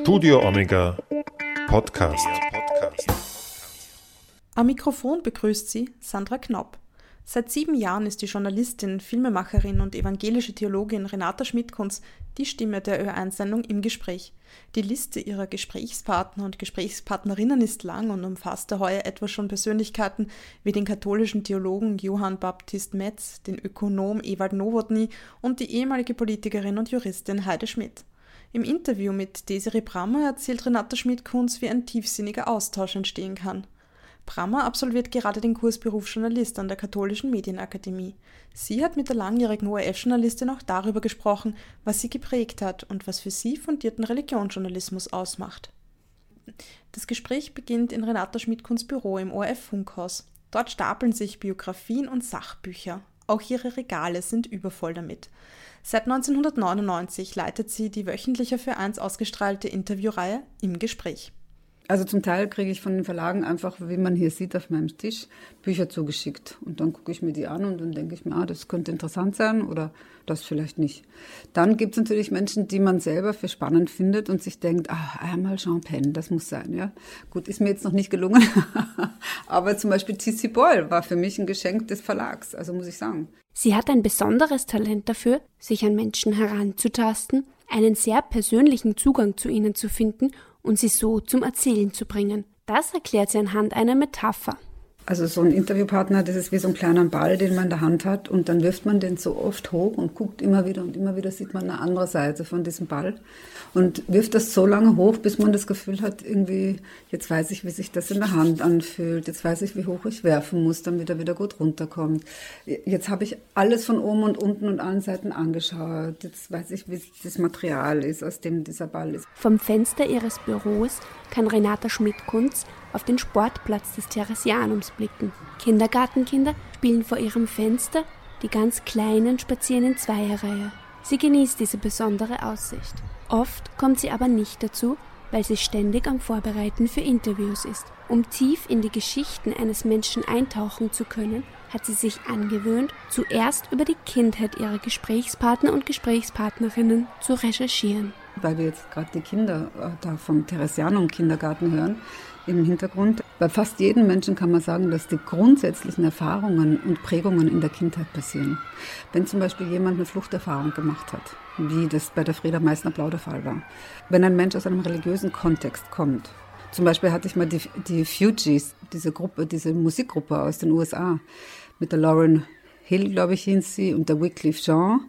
Studio Omega Podcast. Am Mikrofon begrüßt sie Sandra Knopp. Seit sieben Jahren ist die Journalistin, Filmemacherin und evangelische Theologin Renata Schmidkunz die Stimme der Ö1-Sendung im Gespräch. Die Liste ihrer Gesprächspartner und Gesprächspartnerinnen ist lang und umfasste heuer etwa schon Persönlichkeiten wie den katholischen Theologen Johann Baptist Metz, den Ökonom Ewald Nowotny und die ehemalige Politikerin und Juristin Heide Schmidt. Im Interview mit Desiree Brammer erzählt Renata Schmidt-Kunz, wie ein tiefsinniger Austausch entstehen kann. Brammer absolviert gerade den Kurs Berufsjournalist an der Katholischen Medienakademie. Sie hat mit der langjährigen ORF-Journalistin auch darüber gesprochen, was sie geprägt hat und was für sie fundierten Religionsjournalismus ausmacht. Das Gespräch beginnt in Renata Schmidtkunds Büro im ORF-Funkhaus. Dort stapeln sich Biografien und Sachbücher. Auch ihre Regale sind übervoll damit. Seit 1999 leitet sie die wöchentliche für eins ausgestrahlte Interviewreihe Im Gespräch. Also zum Teil kriege ich von den Verlagen einfach, wie man hier sieht auf meinem Tisch, Bücher zugeschickt. Und dann gucke ich mir die an und dann denke ich mir, ah, das könnte interessant sein oder das vielleicht nicht. Dann gibt es natürlich Menschen, die man selber für spannend findet und sich denkt, ah, einmal Jean das muss sein. Ja, Gut, ist mir jetzt noch nicht gelungen. Aber zum Beispiel T.C. Boyle war für mich ein Geschenk des Verlags, also muss ich sagen. Sie hat ein besonderes Talent dafür, sich an Menschen heranzutasten, einen sehr persönlichen Zugang zu ihnen zu finden und sie so zum Erzählen zu bringen. Das erklärt sie anhand einer Metapher. Also so ein Interviewpartner, das ist wie so ein kleiner Ball, den man in der Hand hat und dann wirft man den so oft hoch und guckt immer wieder und immer wieder sieht man eine andere Seite von diesem Ball und wirft das so lange hoch, bis man das Gefühl hat, irgendwie, jetzt weiß ich, wie sich das in der Hand anfühlt, jetzt weiß ich, wie hoch ich werfen muss, damit er wieder gut runterkommt. Jetzt habe ich alles von oben und unten und allen Seiten angeschaut, jetzt weiß ich, wie das Material ist, aus dem dieser Ball ist. Vom Fenster ihres Büros kann Renata Schmidt-Kunz auf den Sportplatz des Theresianums blicken. Kindergartenkinder spielen vor ihrem Fenster, die ganz Kleinen spazieren in Zweierreihe. Sie genießt diese besondere Aussicht. Oft kommt sie aber nicht dazu, weil sie ständig am Vorbereiten für Interviews ist. Um tief in die Geschichten eines Menschen eintauchen zu können, hat sie sich angewöhnt, zuerst über die Kindheit ihrer Gesprächspartner und Gesprächspartnerinnen zu recherchieren. Weil wir jetzt gerade die Kinder äh, da vom Theresianum Kindergarten hören, im Hintergrund. Bei fast jedem Menschen kann man sagen, dass die grundsätzlichen Erfahrungen und Prägungen in der Kindheit passieren. Wenn zum Beispiel jemand eine Fluchterfahrung gemacht hat, wie das bei der Frieda Meissner-Blau der Fall war. Wenn ein Mensch aus einem religiösen Kontext kommt, zum Beispiel hatte ich mal die, die Fugees, diese Gruppe, diese Musikgruppe aus den USA, mit der Lauren Hill, glaube ich, hieß sie, und der Wycliffe Jean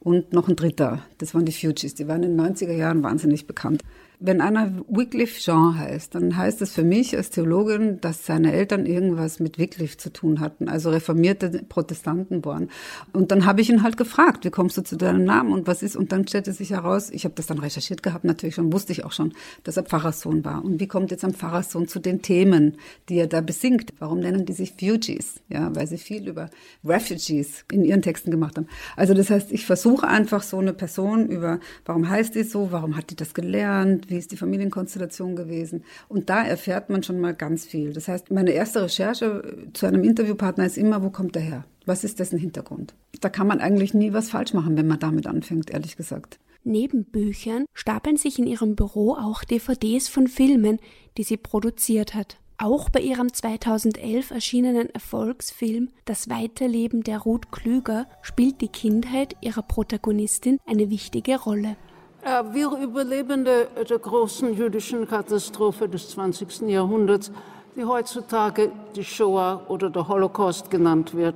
und noch ein dritter. Das waren die Fugees. Die waren in den 90er Jahren wahnsinnig bekannt wenn einer Wycliffe Jean heißt, dann heißt das für mich als Theologin, dass seine Eltern irgendwas mit Wycliffe zu tun hatten, also reformierte Protestanten waren. Und dann habe ich ihn halt gefragt, wie kommst du zu deinem Namen und was ist? Und dann stellte sich heraus, ich habe das dann recherchiert gehabt, natürlich schon, wusste ich auch schon, dass er Pfarrerssohn war. Und wie kommt jetzt ein Pfarrerssohn zu den Themen, die er da besingt? Warum nennen die sich Fugees? Ja, weil sie viel über Refugees in ihren Texten gemacht haben. Also das heißt, ich versuche einfach so eine Person über, warum heißt die so, warum hat die das gelernt, wie ist die Familienkonstellation gewesen. Und da erfährt man schon mal ganz viel. Das heißt, meine erste Recherche zu einem Interviewpartner ist immer, wo kommt der her? Was ist dessen Hintergrund? Da kann man eigentlich nie was falsch machen, wenn man damit anfängt, ehrlich gesagt. Neben Büchern stapeln sich in ihrem Büro auch DVDs von Filmen, die sie produziert hat. Auch bei ihrem 2011 erschienenen Erfolgsfilm Das Weiterleben der Ruth Klüger spielt die Kindheit ihrer Protagonistin eine wichtige Rolle. Äh, wir Überlebende der großen jüdischen Katastrophe des 20. Jahrhunderts, die heutzutage die Shoah oder der Holocaust genannt wird,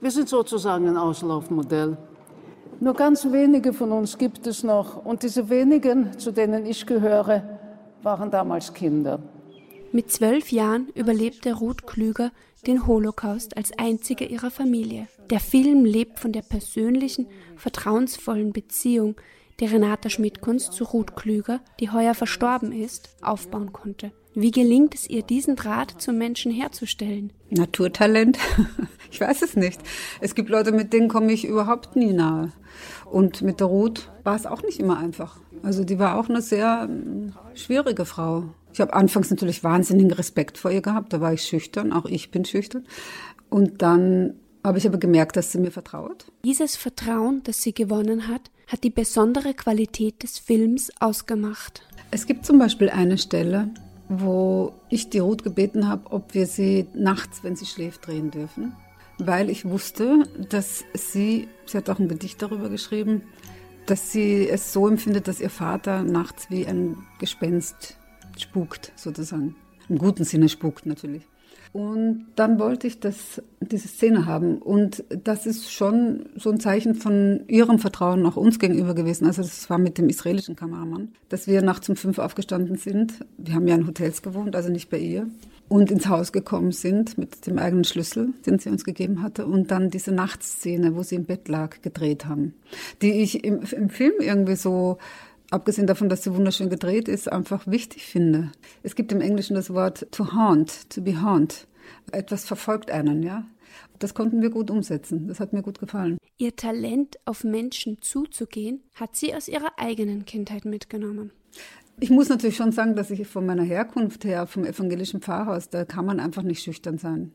wir sind sozusagen ein Auslaufmodell. Nur ganz wenige von uns gibt es noch und diese wenigen, zu denen ich gehöre, waren damals Kinder. Mit zwölf Jahren überlebte Ruth Klüger den Holocaust als einzige ihrer Familie. Der Film lebt von der persönlichen, vertrauensvollen Beziehung, die Renata Schmidt-Kunst zu Ruth Klüger, die heuer verstorben ist, aufbauen konnte. Wie gelingt es ihr, diesen Draht zum Menschen herzustellen? Naturtalent? Ich weiß es nicht. Es gibt Leute, mit denen komme ich überhaupt nie nahe. Und mit der Ruth war es auch nicht immer einfach. Also die war auch eine sehr hm, schwierige Frau. Ich habe anfangs natürlich wahnsinnigen Respekt vor ihr gehabt. Da war ich schüchtern, auch ich bin schüchtern. Und dann habe ich aber gemerkt, dass sie mir vertraut. Dieses Vertrauen, das sie gewonnen hat, hat die besondere Qualität des Films ausgemacht. Es gibt zum Beispiel eine Stelle, wo ich die Ruth gebeten habe, ob wir sie nachts, wenn sie schläft, drehen dürfen. Weil ich wusste, dass sie, sie hat auch ein Gedicht darüber geschrieben, dass sie es so empfindet, dass ihr Vater nachts wie ein Gespenst spukt, sozusagen. Im guten Sinne spukt natürlich. Und dann wollte ich das, diese Szene haben. Und das ist schon so ein Zeichen von ihrem Vertrauen auch uns gegenüber gewesen. Also das war mit dem israelischen Kameramann, dass wir nachts um fünf aufgestanden sind. Wir haben ja in Hotels gewohnt, also nicht bei ihr. Und ins Haus gekommen sind mit dem eigenen Schlüssel, den sie uns gegeben hatte. Und dann diese Nachtszene, wo sie im Bett lag, gedreht haben. Die ich im, im Film irgendwie so abgesehen davon, dass sie wunderschön gedreht ist, einfach wichtig finde. Es gibt im Englischen das Wort to haunt, to be haunt. Etwas verfolgt einen, ja. Das konnten wir gut umsetzen. Das hat mir gut gefallen. Ihr Talent, auf Menschen zuzugehen, hat sie aus ihrer eigenen Kindheit mitgenommen. Ich muss natürlich schon sagen, dass ich von meiner Herkunft her, vom evangelischen Pfarrhaus, da kann man einfach nicht schüchtern sein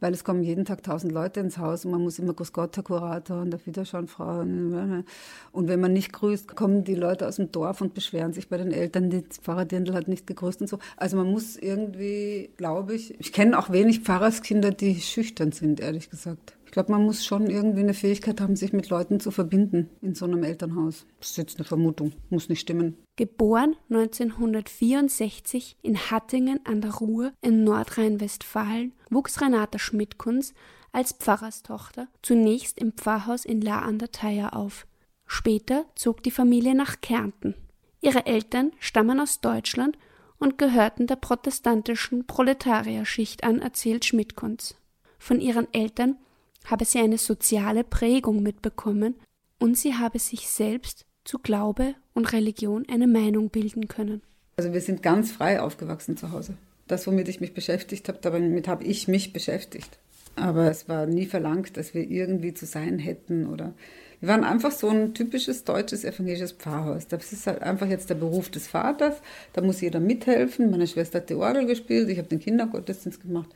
weil es kommen jeden Tag tausend Leute ins Haus und man muss immer Grüß Gott, Herr Kurator und auf Wiederschauen, Frau. Und wenn man nicht grüßt, kommen die Leute aus dem Dorf und beschweren sich bei den Eltern, die Pfarrer Dirndl hat nicht gegrüßt und so. Also man muss irgendwie, glaube ich, ich kenne auch wenig Pfarrerskinder, die schüchtern sind, ehrlich gesagt. Ich glaube, man muss schon irgendwie eine Fähigkeit haben, sich mit Leuten zu verbinden in so einem Elternhaus. Das ist jetzt eine Vermutung, muss nicht stimmen. Geboren 1964 in Hattingen an der Ruhr in Nordrhein-Westfalen, wuchs Renata Schmidtkunz als Pfarrerstochter zunächst im Pfarrhaus in La an der Thaya auf. Später zog die Familie nach Kärnten. Ihre Eltern stammen aus Deutschland und gehörten der protestantischen Proletarierschicht an, erzählt Schmidtkunz. Von ihren Eltern habe sie eine soziale Prägung mitbekommen und sie habe sich selbst zu Glaube und Religion eine Meinung bilden können. Also wir sind ganz frei aufgewachsen zu Hause. Das, womit ich mich beschäftigt habe, damit habe ich mich beschäftigt. Aber es war nie verlangt, dass wir irgendwie zu sein hätten oder wir waren einfach so ein typisches deutsches evangelisches Pfarrhaus. Das ist halt einfach jetzt der Beruf des Vaters. Da muss jeder mithelfen. Meine Schwester hat die Orgel gespielt, ich habe den Kindergottesdienst gemacht.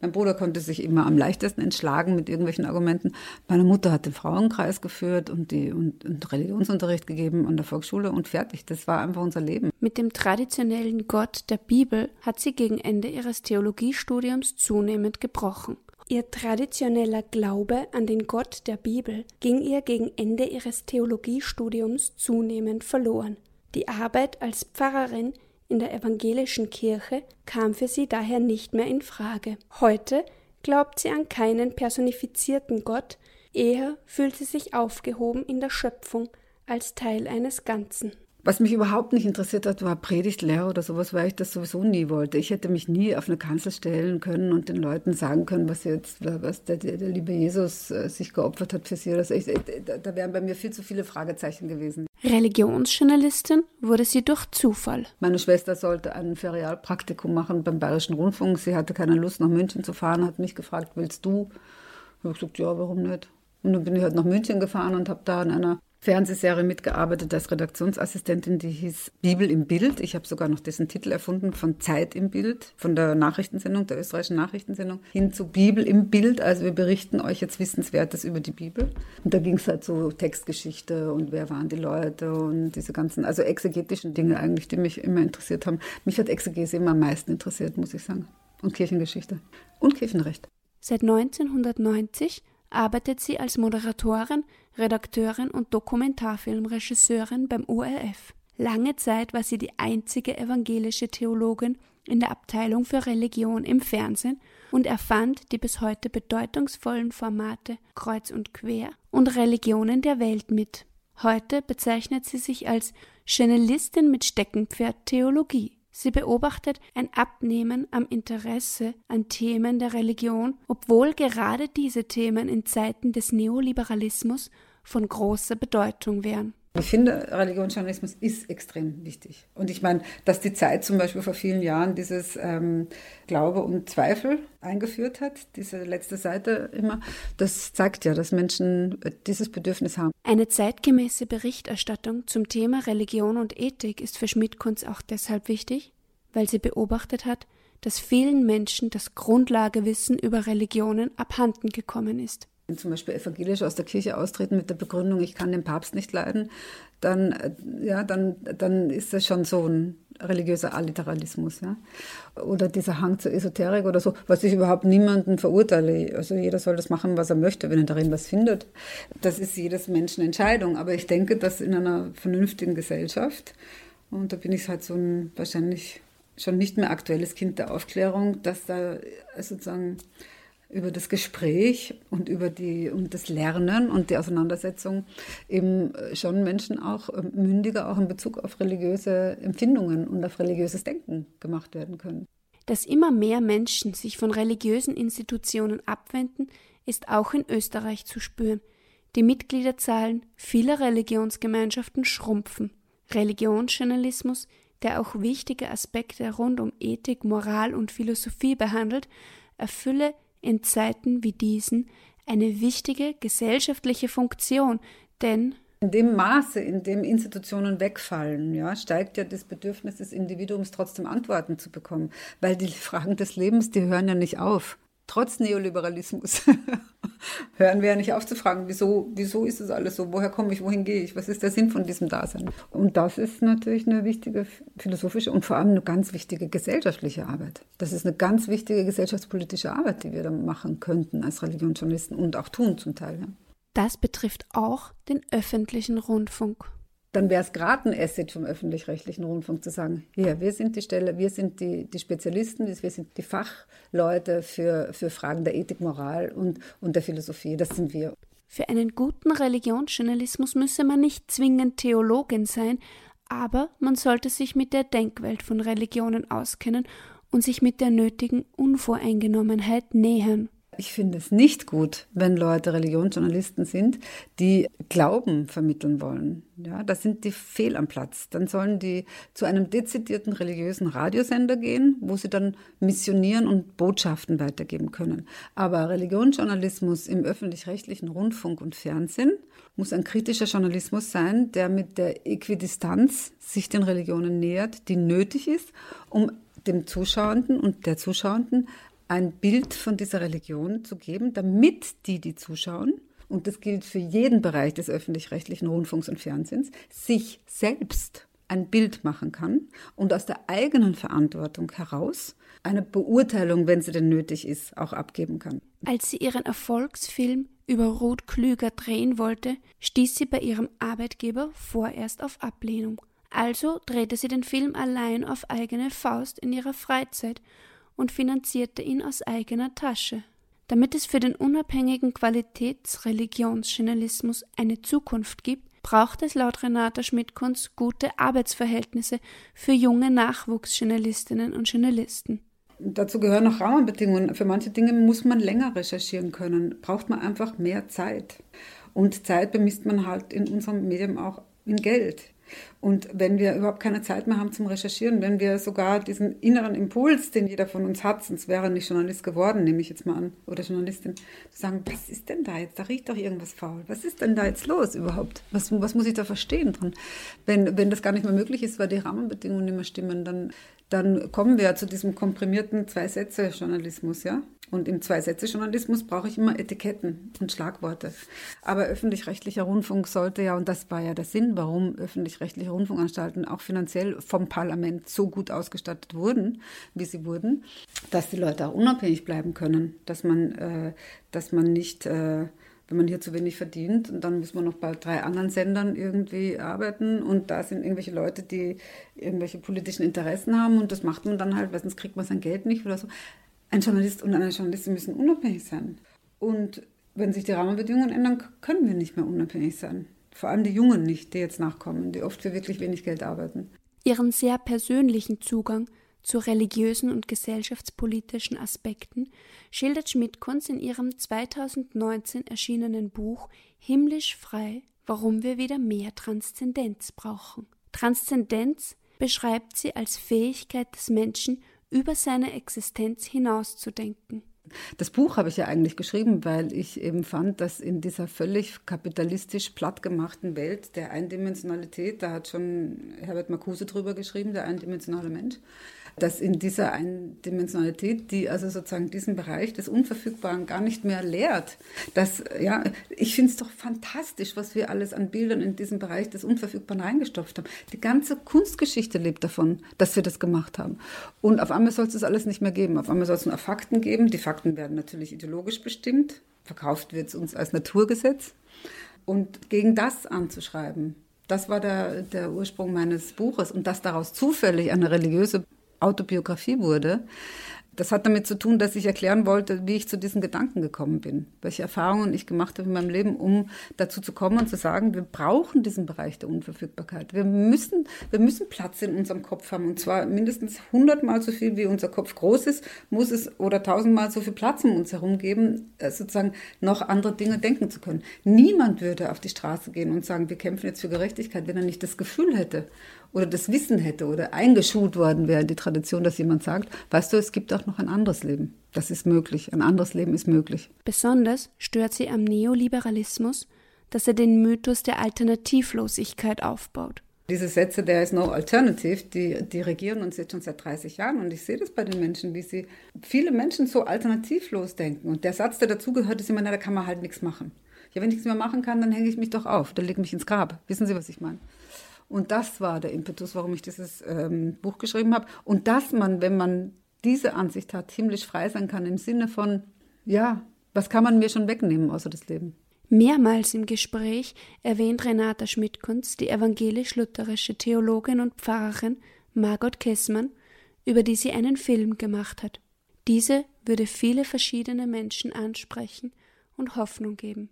Mein Bruder konnte sich immer am leichtesten entschlagen mit irgendwelchen Argumenten. Meine Mutter hat den Frauenkreis geführt und, die, und, und Religionsunterricht gegeben an der Volksschule und fertig. Das war einfach unser Leben. Mit dem traditionellen Gott der Bibel hat sie gegen Ende ihres Theologiestudiums zunehmend gebrochen. Ihr traditioneller Glaube an den Gott der Bibel ging ihr gegen Ende ihres Theologiestudiums zunehmend verloren. Die Arbeit als Pfarrerin in der evangelischen Kirche kam für sie daher nicht mehr in Frage. Heute glaubt sie an keinen personifizierten Gott, eher fühlt sie sich aufgehoben in der Schöpfung als Teil eines Ganzen. Was mich überhaupt nicht interessiert hat, war Predigtlehrer oder sowas, weil ich das sowieso nie wollte. Ich hätte mich nie auf eine Kanzel stellen können und den Leuten sagen können, was jetzt, was der, der, der liebe Jesus äh, sich geopfert hat für sie. Oder Ich, da wären bei mir viel zu viele Fragezeichen gewesen. Religionsjournalistin wurde sie durch Zufall. Meine Schwester sollte ein Ferialpraktikum machen beim Bayerischen Rundfunk. Sie hatte keine Lust, nach München zu fahren, hat mich gefragt, willst du? Ich habe gesagt, ja, warum nicht? Und dann bin ich halt nach München gefahren und habe da in einer Fernsehserie mitgearbeitet als Redaktionsassistentin, die hieß Bibel im Bild. Ich habe sogar noch dessen Titel erfunden, von Zeit im Bild, von der Nachrichtensendung, der österreichischen Nachrichtensendung, hin zu Bibel im Bild. Also wir berichten euch jetzt Wissenswertes über die Bibel. Und da ging es halt so Textgeschichte und wer waren die Leute und diese ganzen, also exegetischen Dinge eigentlich, die mich immer interessiert haben. Mich hat Exegese immer am meisten interessiert, muss ich sagen. Und Kirchengeschichte. Und Kirchenrecht. Seit 1990 arbeitet sie als Moderatorin, Redakteurin und Dokumentarfilmregisseurin beim ORF. Lange Zeit war sie die einzige evangelische Theologin in der Abteilung für Religion im Fernsehen und erfand die bis heute bedeutungsvollen Formate Kreuz und Quer und Religionen der Welt mit. Heute bezeichnet sie sich als Journalistin mit Steckenpferd Theologie. Sie beobachtet ein Abnehmen am Interesse an Themen der Religion, obwohl gerade diese Themen in Zeiten des Neoliberalismus von großer Bedeutung wären. Ich finde, Religionsjournalismus ist extrem wichtig. Und ich meine, dass die Zeit zum Beispiel vor vielen Jahren dieses ähm, Glaube und Zweifel eingeführt hat, diese letzte Seite immer, das zeigt ja, dass Menschen dieses Bedürfnis haben. Eine zeitgemäße Berichterstattung zum Thema Religion und Ethik ist für Schmidt-Kunz auch deshalb wichtig, weil sie beobachtet hat, dass vielen Menschen das Grundlagewissen über Religionen abhanden gekommen ist. Wenn zum Beispiel evangelisch aus der Kirche austreten mit der Begründung, ich kann den Papst nicht leiden, dann, äh, ja, dann, dann ist das schon so ein religiöser Alliteralismus. Ja? Oder dieser Hang zur Esoterik oder so, was ich überhaupt niemanden verurteile. Also jeder soll das machen, was er möchte, wenn er darin was findet. Das ist jedes Menschen Entscheidung. Aber ich denke, dass in einer vernünftigen Gesellschaft, und da bin ich halt so ein wahrscheinlich schon nicht mehr aktuelles Kind der Aufklärung, dass da sozusagen über das Gespräch und über die und das Lernen und die Auseinandersetzung eben schon Menschen auch äh, mündiger auch in Bezug auf religiöse Empfindungen und auf religiöses Denken gemacht werden können. Dass immer mehr Menschen sich von religiösen Institutionen abwenden, ist auch in Österreich zu spüren. Die Mitgliederzahlen vieler Religionsgemeinschaften schrumpfen. Religionsjournalismus, der auch wichtige Aspekte rund um Ethik, Moral und Philosophie behandelt, erfülle in Zeiten wie diesen eine wichtige gesellschaftliche Funktion, denn in dem Maße, in dem Institutionen wegfallen, ja, steigt ja das Bedürfnis des Individuums, trotzdem Antworten zu bekommen. Weil die Fragen des Lebens, die hören ja nicht auf trotz Neoliberalismus hören wir ja nicht auf zu fragen, wieso, wieso ist es alles so? Woher komme ich? Wohin gehe ich? Was ist der Sinn von diesem Dasein? Und das ist natürlich eine wichtige philosophische und vor allem eine ganz wichtige gesellschaftliche Arbeit. Das ist eine ganz wichtige gesellschaftspolitische Arbeit, die wir da machen könnten als Religionsjournalisten und auch tun zum Teil. Ja. Das betrifft auch den öffentlichen Rundfunk dann wäre es gerade ein Asset vom öffentlich-rechtlichen Rundfunk zu sagen, ja, wir sind die Stelle, wir sind die, die Spezialisten, wir sind die Fachleute für, für Fragen der Ethik, Moral und, und der Philosophie, das sind wir. Für einen guten Religionsjournalismus müsse man nicht zwingend Theologin sein, aber man sollte sich mit der Denkwelt von Religionen auskennen und sich mit der nötigen Unvoreingenommenheit nähern. Ich finde es nicht gut, wenn Leute Religionsjournalisten sind, die Glauben vermitteln wollen. Ja, da sind die fehl am Platz. Dann sollen die zu einem dezidierten religiösen Radiosender gehen, wo sie dann missionieren und Botschaften weitergeben können. Aber Religionsjournalismus im öffentlich-rechtlichen Rundfunk und Fernsehen muss ein kritischer Journalismus sein, der mit der Äquidistanz sich den Religionen nähert, die nötig ist, um dem Zuschauenden und der Zuschauenden ein Bild von dieser Religion zu geben, damit die, die zuschauen, und das gilt für jeden Bereich des öffentlich-rechtlichen Rundfunks und Fernsehens, sich selbst ein Bild machen kann und aus der eigenen Verantwortung heraus eine Beurteilung, wenn sie denn nötig ist, auch abgeben kann. Als sie ihren Erfolgsfilm über Ruth Klüger drehen wollte, stieß sie bei ihrem Arbeitgeber vorerst auf Ablehnung. Also drehte sie den Film allein auf eigene Faust in ihrer Freizeit und finanzierte ihn aus eigener Tasche. Damit es für den unabhängigen Qualitätsreligionsjournalismus eine Zukunft gibt, braucht es laut Renata Schmidt-Kunz gute Arbeitsverhältnisse für junge Nachwuchsjournalistinnen und Journalisten. Dazu gehören noch Rahmenbedingungen. Für manche Dinge muss man länger recherchieren können, braucht man einfach mehr Zeit. Und Zeit bemisst man halt in unserem Medium auch in Geld. Und wenn wir überhaupt keine Zeit mehr haben zum Recherchieren, wenn wir sogar diesen inneren Impuls, den jeder von uns hat, sonst wäre er nicht Journalist geworden, nehme ich jetzt mal an, oder Journalistin, zu sagen, was ist denn da jetzt? Da riecht doch irgendwas faul. Was ist denn da jetzt los überhaupt? Was, was muss ich da verstehen dran? Wenn, wenn das gar nicht mehr möglich ist, weil die Rahmenbedingungen nicht mehr stimmen, dann, dann kommen wir ja zu diesem komprimierten Zwei-Sätze-Journalismus, ja? Und im Zwei-Sätze-Journalismus brauche ich immer Etiketten und Schlagworte. Aber öffentlich-rechtlicher Rundfunk sollte ja, und das war ja der Sinn, warum öffentlich-rechtliche Rundfunkanstalten auch finanziell vom Parlament so gut ausgestattet wurden, wie sie wurden, dass die Leute auch unabhängig bleiben können, dass man, äh, dass man nicht äh, wenn man hier zu wenig verdient und dann muss man noch bei drei anderen Sendern irgendwie arbeiten und da sind irgendwelche Leute, die irgendwelche politischen Interessen haben und das macht man dann halt, weil sonst kriegt man sein Geld nicht oder so. Ein Journalist und eine Journalistin müssen unabhängig sein. Und wenn sich die Rahmenbedingungen ändern, können wir nicht mehr unabhängig sein. Vor allem die Jungen nicht, die jetzt nachkommen, die oft für wirklich wenig Geld arbeiten. Ihren sehr persönlichen Zugang zu religiösen und gesellschaftspolitischen Aspekten schildert Schmidt-Kunz in ihrem 2019 erschienenen Buch Himmlisch frei, warum wir wieder mehr Transzendenz brauchen. Transzendenz beschreibt sie als Fähigkeit des Menschen, über seine Existenz hinauszudenken. Das Buch habe ich ja eigentlich geschrieben, weil ich eben fand, dass in dieser völlig kapitalistisch plattgemachten Welt der Eindimensionalität, da hat schon Herbert Marcuse drüber geschrieben, der eindimensionale Mensch, dass in dieser Eindimensionalität, die also sozusagen diesen Bereich des Unverfügbaren gar nicht mehr lehrt, dass, ja, ich finde es doch fantastisch, was wir alles an Bildern in diesen Bereich des Unverfügbaren reingestopft haben. Die ganze Kunstgeschichte lebt davon, dass wir das gemacht haben. Und auf einmal soll es das alles nicht mehr geben. Auf einmal soll es nur Fakten geben. Die Fakten werden natürlich ideologisch bestimmt. Verkauft wird es uns als Naturgesetz. Und gegen das anzuschreiben, das war der, der Ursprung meines Buches. Und dass daraus zufällig eine religiöse Autobiografie wurde. Das hat damit zu tun, dass ich erklären wollte, wie ich zu diesen Gedanken gekommen bin, welche Erfahrungen ich gemacht habe in meinem Leben, um dazu zu kommen und zu sagen, wir brauchen diesen Bereich der Unverfügbarkeit. Wir müssen, wir müssen Platz in unserem Kopf haben und zwar mindestens hundertmal so viel, wie unser Kopf groß ist, muss es oder tausendmal so viel Platz um uns herum geben, äh, sozusagen noch andere Dinge denken zu können. Niemand würde auf die Straße gehen und sagen, wir kämpfen jetzt für Gerechtigkeit, wenn er nicht das Gefühl hätte oder das Wissen hätte oder eingeschult worden wäre in die Tradition, dass jemand sagt, weißt du, es gibt auch noch ein anderes Leben. Das ist möglich. Ein anderes Leben ist möglich. Besonders stört sie am Neoliberalismus, dass er den Mythos der Alternativlosigkeit aufbaut. Diese Sätze, there is no alternative, die, die regieren uns jetzt schon seit 30 Jahren. Und ich sehe das bei den Menschen, wie sie, viele Menschen so alternativlos denken. Und der Satz, der dazugehört, ist immer, na, da kann man halt nichts machen. Ja, wenn ich nichts mehr machen kann, dann hänge ich mich doch auf, dann lege ich mich ins Grab. Wissen Sie, was ich meine? Und das war der Impetus, warum ich dieses ähm, Buch geschrieben habe. Und dass man, wenn man diese Ansicht hat, himmlisch frei sein kann im Sinne von, ja, was kann man mir schon wegnehmen außer das Leben? Mehrmals im Gespräch erwähnt Renata Schmidtkunz die evangelisch-lutherische Theologin und Pfarrerin Margot Kessmann, über die sie einen Film gemacht hat. Diese würde viele verschiedene Menschen ansprechen und Hoffnung geben.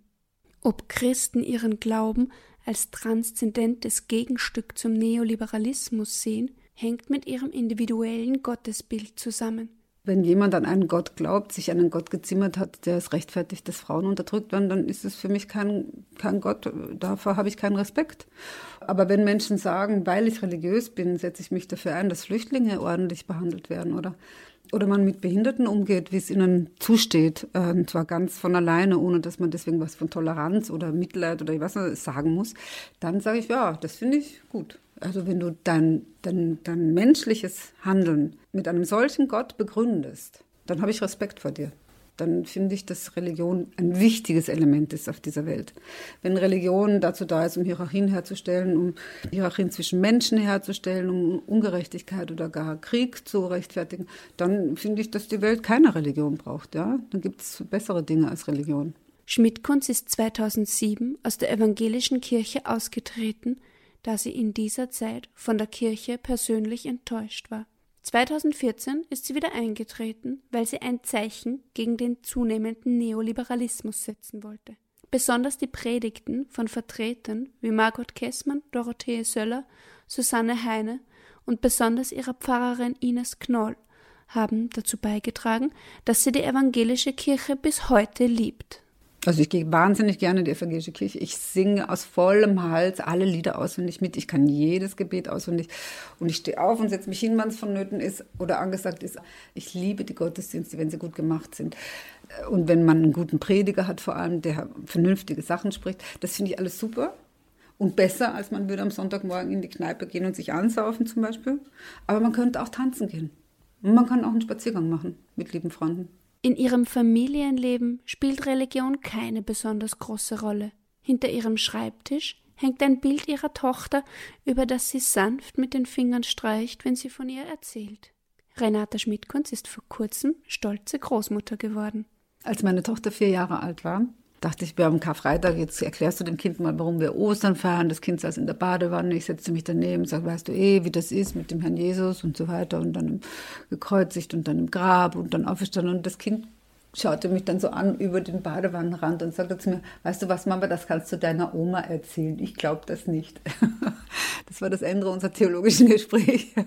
Ob Christen ihren Glauben als transzendentes Gegenstück zum Neoliberalismus sehen, hängt mit ihrem individuellen Gottesbild zusammen. Wenn jemand an einen Gott glaubt, sich einen Gott gezimmert hat, der es rechtfertigt, dass Frauen unterdrückt werden, dann ist es für mich kein, kein Gott, davor habe ich keinen Respekt. Aber wenn Menschen sagen, weil ich religiös bin, setze ich mich dafür ein, dass Flüchtlinge ordentlich behandelt werden oder oder man mit Behinderten umgeht, wie es ihnen zusteht, äh, und zwar ganz von alleine, ohne dass man deswegen was von Toleranz oder Mitleid oder was sagen muss, dann sage ich, ja, das finde ich gut. Also wenn du dein, dein, dein menschliches Handeln mit einem solchen Gott begründest, dann habe ich Respekt vor dir dann finde ich, dass Religion ein wichtiges Element ist auf dieser Welt. Wenn Religion dazu da ist, um Hierarchien herzustellen, um Hierarchien zwischen Menschen herzustellen, um Ungerechtigkeit oder gar Krieg zu rechtfertigen, dann finde ich, dass die Welt keine Religion braucht. Ja? Dann gibt es bessere Dinge als Religion. Schmidt-Kunz ist 2007 aus der evangelischen Kirche ausgetreten, da sie in dieser Zeit von der Kirche persönlich enttäuscht war. 2014 ist sie wieder eingetreten, weil sie ein Zeichen gegen den zunehmenden Neoliberalismus setzen wollte. Besonders die Predigten von Vertretern wie Margot Kessmann, Dorothee Söller, Susanne Heine und besonders ihrer Pfarrerin Ines Knoll haben dazu beigetragen, dass sie die evangelische Kirche bis heute liebt. Also ich gehe wahnsinnig gerne in die evangelische Kirche. Ich singe aus vollem Hals alle Lieder auswendig mit. Ich kann jedes Gebet auswendig. Und ich stehe auf und setze mich hin, wann es vonnöten ist oder angesagt ist. Ich liebe die Gottesdienste, wenn sie gut gemacht sind. Und wenn man einen guten Prediger hat, vor allem, der vernünftige Sachen spricht. Das finde ich alles super. Und besser, als man würde am Sonntagmorgen in die Kneipe gehen und sich ansaufen zum Beispiel. Aber man könnte auch tanzen gehen. Und man kann auch einen Spaziergang machen mit lieben Freunden. In ihrem Familienleben spielt Religion keine besonders große Rolle. Hinter ihrem Schreibtisch hängt ein Bild ihrer Tochter, über das sie sanft mit den Fingern streicht, wenn sie von ihr erzählt. Renata Schmidtkunz ist vor kurzem stolze Großmutter geworden. Als meine Tochter vier Jahre alt war, dachte ich, wir haben Karfreitag, jetzt erklärst du dem Kind mal, warum wir Ostern feiern. Das Kind saß in der Badewanne, ich setzte mich daneben, sage, weißt du eh, wie das ist mit dem Herrn Jesus und so weiter und dann gekreuzigt und dann im Grab und dann auferstanden und das Kind schaute mich dann so an über den Badewannenrand und sagte zu mir, weißt du was, Mama, das kannst du deiner Oma erzählen. Ich glaube das nicht. Das war das Ende unserer theologischen Gespräche.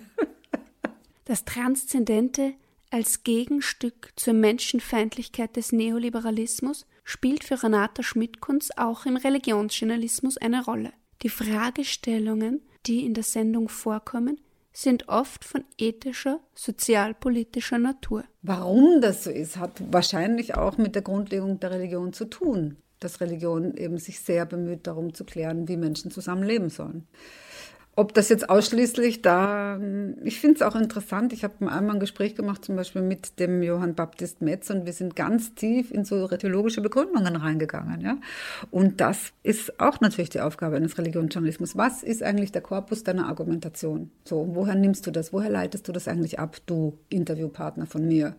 Das Transzendente als Gegenstück zur Menschenfeindlichkeit des Neoliberalismus spielt für Renata Schmidtkunz auch im Religionsjournalismus eine Rolle. Die Fragestellungen, die in der Sendung vorkommen, sind oft von ethischer, sozialpolitischer Natur. Warum das so ist, hat wahrscheinlich auch mit der Grundlegung der Religion zu tun, dass Religion eben sich sehr bemüht, darum zu klären, wie Menschen zusammenleben sollen. Ob das jetzt ausschließlich da, ich finde es auch interessant. Ich habe einmal ein Gespräch gemacht, zum Beispiel mit dem Johann Baptist Metz, und wir sind ganz tief in so theologische Begründungen reingegangen. Ja? Und das ist auch natürlich die Aufgabe eines Religionsjournalismus. Was ist eigentlich der Korpus deiner Argumentation? So, woher nimmst du das? Woher leitest du das eigentlich ab, du Interviewpartner von mir?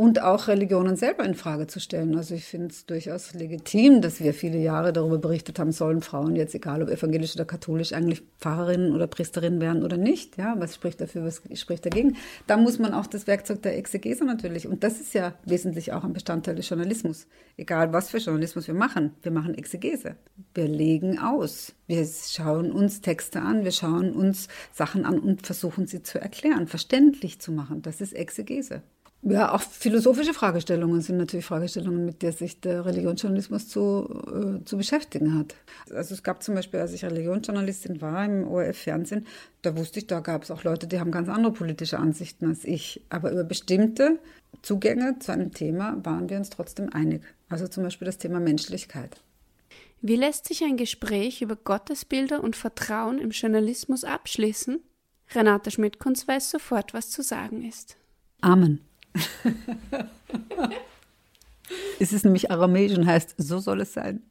Und auch Religionen selber in Frage zu stellen. Also ich finde es durchaus legitim, dass wir viele Jahre darüber berichtet haben, sollen Frauen jetzt, egal ob evangelisch oder katholisch, eigentlich Pfarrerinnen oder Priesterinnen werden oder nicht. Ja, was spricht dafür, was spricht dagegen? Da muss man auch das Werkzeug der Exegese natürlich. Und das ist ja wesentlich auch ein Bestandteil des Journalismus. Egal was für Journalismus wir machen, wir machen Exegese. Wir legen aus. Wir schauen uns Texte an, wir schauen uns Sachen an und versuchen sie zu erklären, verständlich zu machen. Das ist Exegese. Ja, auch philosophische Fragestellungen sind natürlich Fragestellungen, mit der sich der Religionsjournalismus zu, äh, zu beschäftigen hat. Also es gab zum Beispiel, als ich Religionsjournalistin war im ORF-Fernsehen, da wusste ich, da gab es auch Leute, die haben ganz andere politische Ansichten als ich. Aber über bestimmte Zugänge zu einem Thema waren wir uns trotzdem einig. Also zum Beispiel das Thema Menschlichkeit. Wie lässt sich ein Gespräch über Gottesbilder und Vertrauen im Journalismus abschließen? Renate Schmidt-Kunz weiß sofort, was zu sagen ist. Amen. Es ist nämlich aramäisch und heißt, so soll es sein.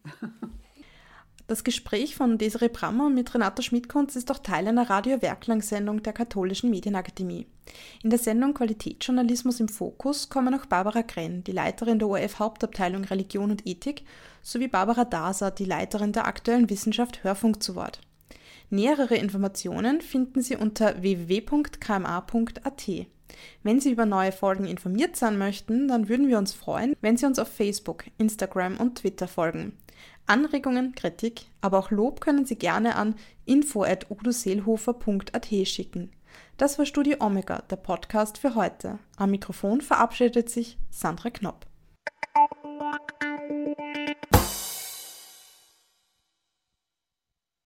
Das Gespräch von Desiree Brammer mit Renata Schmidtkunz ist auch Teil einer Radio-Werklang-Sendung der Katholischen Medienakademie. In der Sendung Qualitätsjournalismus im Fokus kommen auch Barbara Grenn, die Leiterin der ORF-Hauptabteilung Religion und Ethik, sowie Barbara Daser, die Leiterin der aktuellen Wissenschaft Hörfunk zu Wort. Nähere Informationen finden Sie unter www.kma.at. Wenn Sie über neue Folgen informiert sein möchten, dann würden wir uns freuen, wenn Sie uns auf Facebook, Instagram und Twitter folgen. Anregungen, Kritik, aber auch Lob können Sie gerne an info.udoseelhofer.at schicken. Das war Studio Omega, der Podcast für heute. Am Mikrofon verabschiedet sich Sandra Knopp.